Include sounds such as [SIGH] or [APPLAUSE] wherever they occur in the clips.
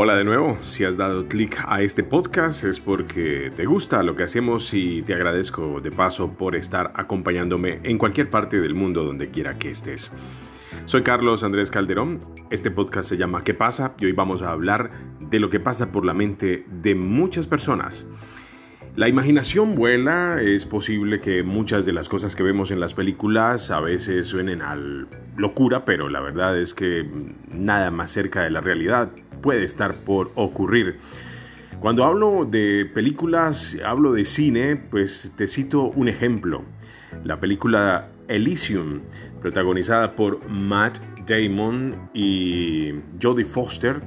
Hola de nuevo, si has dado clic a este podcast es porque te gusta lo que hacemos y te agradezco de paso por estar acompañándome en cualquier parte del mundo donde quiera que estés. Soy Carlos Andrés Calderón, este podcast se llama ¿Qué pasa? y hoy vamos a hablar de lo que pasa por la mente de muchas personas. La imaginación vuela, es posible que muchas de las cosas que vemos en las películas a veces suenen a locura, pero la verdad es que nada más cerca de la realidad puede estar por ocurrir. Cuando hablo de películas, hablo de cine, pues te cito un ejemplo. La película Elysium, protagonizada por Matt Damon y Jodie Foster.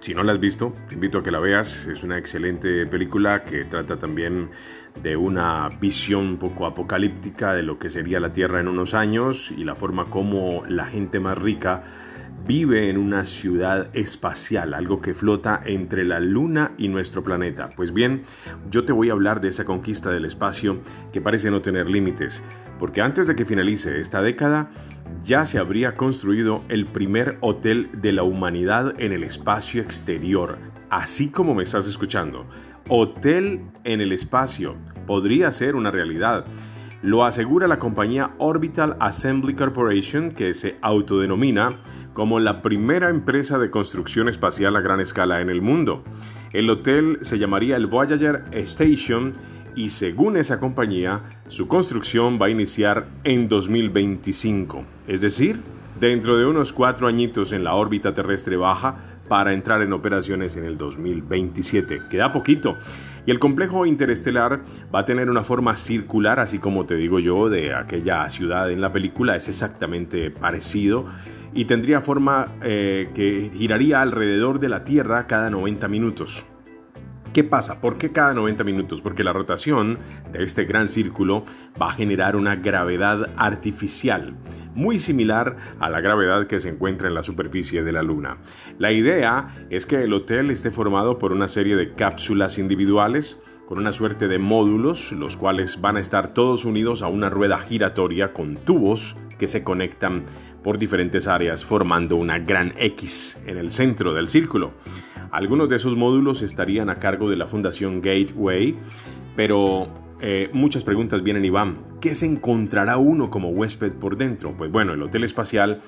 Si no la has visto, te invito a que la veas. Es una excelente película que trata también de una visión un poco apocalíptica de lo que sería la Tierra en unos años y la forma como la gente más rica vive en una ciudad espacial, algo que flota entre la Luna y nuestro planeta. Pues bien, yo te voy a hablar de esa conquista del espacio que parece no tener límites, porque antes de que finalice esta década, ya se habría construido el primer hotel de la humanidad en el espacio exterior, así como me estás escuchando. Hotel en el espacio podría ser una realidad. Lo asegura la compañía Orbital Assembly Corporation, que se autodenomina como la primera empresa de construcción espacial a gran escala en el mundo. El hotel se llamaría el Voyager Station y según esa compañía, su construcción va a iniciar en 2025, es decir, dentro de unos cuatro añitos en la órbita terrestre baja para entrar en operaciones en el 2027. Queda poquito. Y el complejo interestelar va a tener una forma circular, así como te digo yo, de aquella ciudad en la película, es exactamente parecido y tendría forma eh, que giraría alrededor de la Tierra cada 90 minutos. ¿Qué pasa? ¿Por qué cada 90 minutos? Porque la rotación de este gran círculo va a generar una gravedad artificial, muy similar a la gravedad que se encuentra en la superficie de la Luna. La idea es que el hotel esté formado por una serie de cápsulas individuales, con una suerte de módulos, los cuales van a estar todos unidos a una rueda giratoria con tubos que se conectan por diferentes áreas formando una gran X en el centro del círculo. Algunos de esos módulos estarían a cargo de la Fundación Gateway, pero eh, muchas preguntas vienen y van. ¿Qué se encontrará uno como huésped por dentro? Pues bueno, el hotel espacial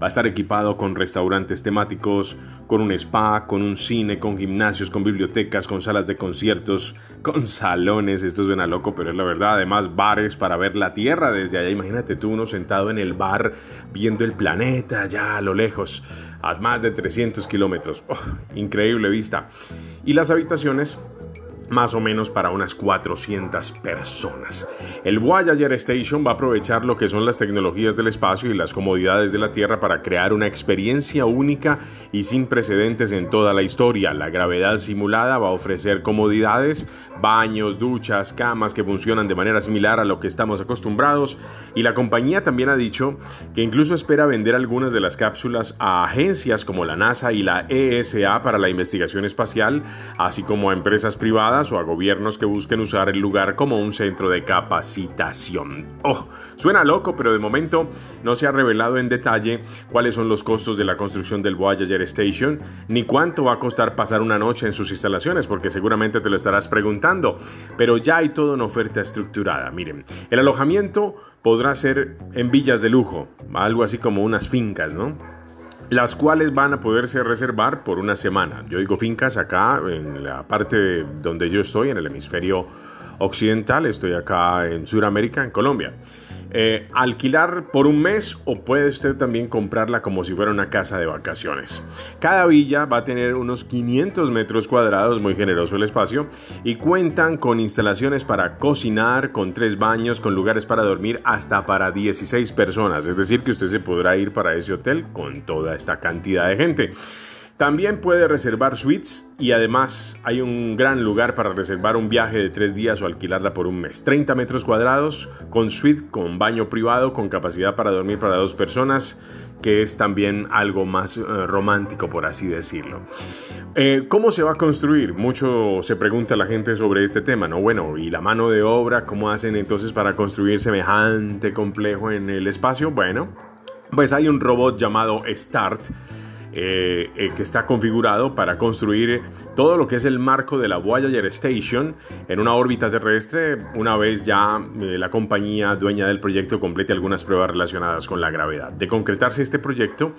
va a estar equipado con restaurantes temáticos, con un spa, con un cine, con gimnasios, con bibliotecas, con salas de conciertos, [LAUGHS] con salones. Esto suena loco, pero es la verdad. Además, bares para ver la Tierra desde allá. Imagínate tú uno sentado en el bar viendo el planeta allá a lo lejos a más de 300 kilómetros. Oh, increíble vista. Y las habitaciones más o menos para unas 400 personas. El Voyager Station va a aprovechar lo que son las tecnologías del espacio y las comodidades de la Tierra para crear una experiencia única y sin precedentes en toda la historia. La gravedad simulada va a ofrecer comodidades, baños, duchas, camas que funcionan de manera similar a lo que estamos acostumbrados y la compañía también ha dicho que incluso espera vender algunas de las cápsulas a agencias como la NASA y la ESA para la investigación espacial, así como a empresas privadas o a gobiernos que busquen usar el lugar como un centro de capacitación. Oh, suena loco, pero de momento no se ha revelado en detalle cuáles son los costos de la construcción del Voyager Station, ni cuánto va a costar pasar una noche en sus instalaciones, porque seguramente te lo estarás preguntando, pero ya hay toda una oferta estructurada. Miren, el alojamiento podrá ser en villas de lujo, algo así como unas fincas, ¿no? Las cuales van a poderse reservar por una semana. Yo digo fincas acá en la parte donde yo estoy, en el hemisferio occidental, estoy acá en Sudamérica, en Colombia. Eh, alquilar por un mes o puede usted también comprarla como si fuera una casa de vacaciones. Cada villa va a tener unos 500 metros cuadrados, muy generoso el espacio, y cuentan con instalaciones para cocinar, con tres baños, con lugares para dormir hasta para 16 personas. Es decir, que usted se podrá ir para ese hotel con toda esta cantidad de gente. También puede reservar suites y además hay un gran lugar para reservar un viaje de tres días o alquilarla por un mes. 30 metros cuadrados con suite, con baño privado, con capacidad para dormir para dos personas, que es también algo más eh, romántico, por así decirlo. Eh, ¿Cómo se va a construir? Mucho se pregunta la gente sobre este tema, ¿no? Bueno, ¿y la mano de obra? ¿Cómo hacen entonces para construir semejante complejo en el espacio? Bueno, pues hay un robot llamado START eh, eh, que está configurado para construir todo lo que es el marco de la Voyager Station en una órbita terrestre una vez ya eh, la compañía dueña del proyecto complete algunas pruebas relacionadas con la gravedad. De concretarse este proyecto,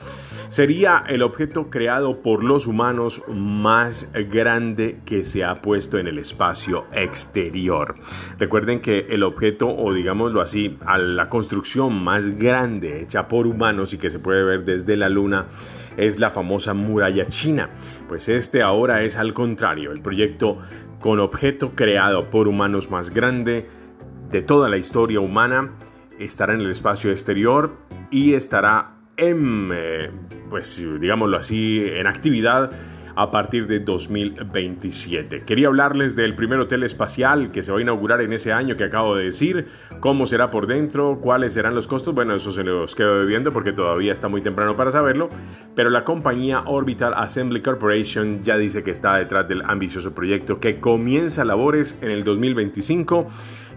sería el objeto creado por los humanos más grande que se ha puesto en el espacio exterior. Recuerden que el objeto, o digámoslo así, a la construcción más grande hecha por humanos y que se puede ver desde la Luna, es la famosa muralla china. Pues este ahora es al contrario, el proyecto con objeto creado por humanos más grande de toda la historia humana estará en el espacio exterior y estará en, eh, pues digámoslo así, en actividad a partir de 2027. Quería hablarles del primer hotel espacial que se va a inaugurar en ese año que acabo de decir, cómo será por dentro, cuáles serán los costos, bueno, eso se los quedo viendo porque todavía está muy temprano para saberlo, pero la compañía Orbital Assembly Corporation ya dice que está detrás del ambicioso proyecto que comienza labores en el 2025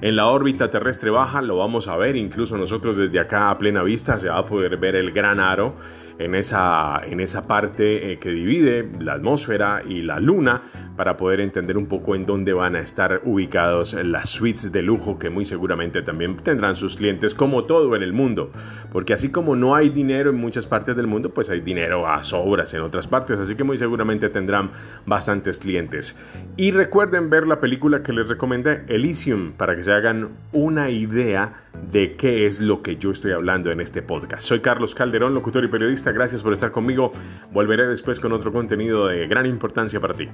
en la órbita terrestre baja lo vamos a ver, incluso nosotros desde acá a plena vista se va a poder ver el gran aro en esa, en esa parte eh, que divide la atmósfera y la luna para poder entender un poco en dónde van a estar ubicados las suites de lujo que muy seguramente también tendrán sus clientes como todo en el mundo. Porque así como no hay dinero en muchas partes del mundo, pues hay dinero a sobras en otras partes, así que muy seguramente tendrán bastantes clientes. Y recuerden ver la película que les recomendé, Elysium, para que se hagan una idea de qué es lo que yo estoy hablando en este podcast. Soy Carlos Calderón, locutor y periodista. Gracias por estar conmigo. Volveré después con otro contenido de gran importancia para ti.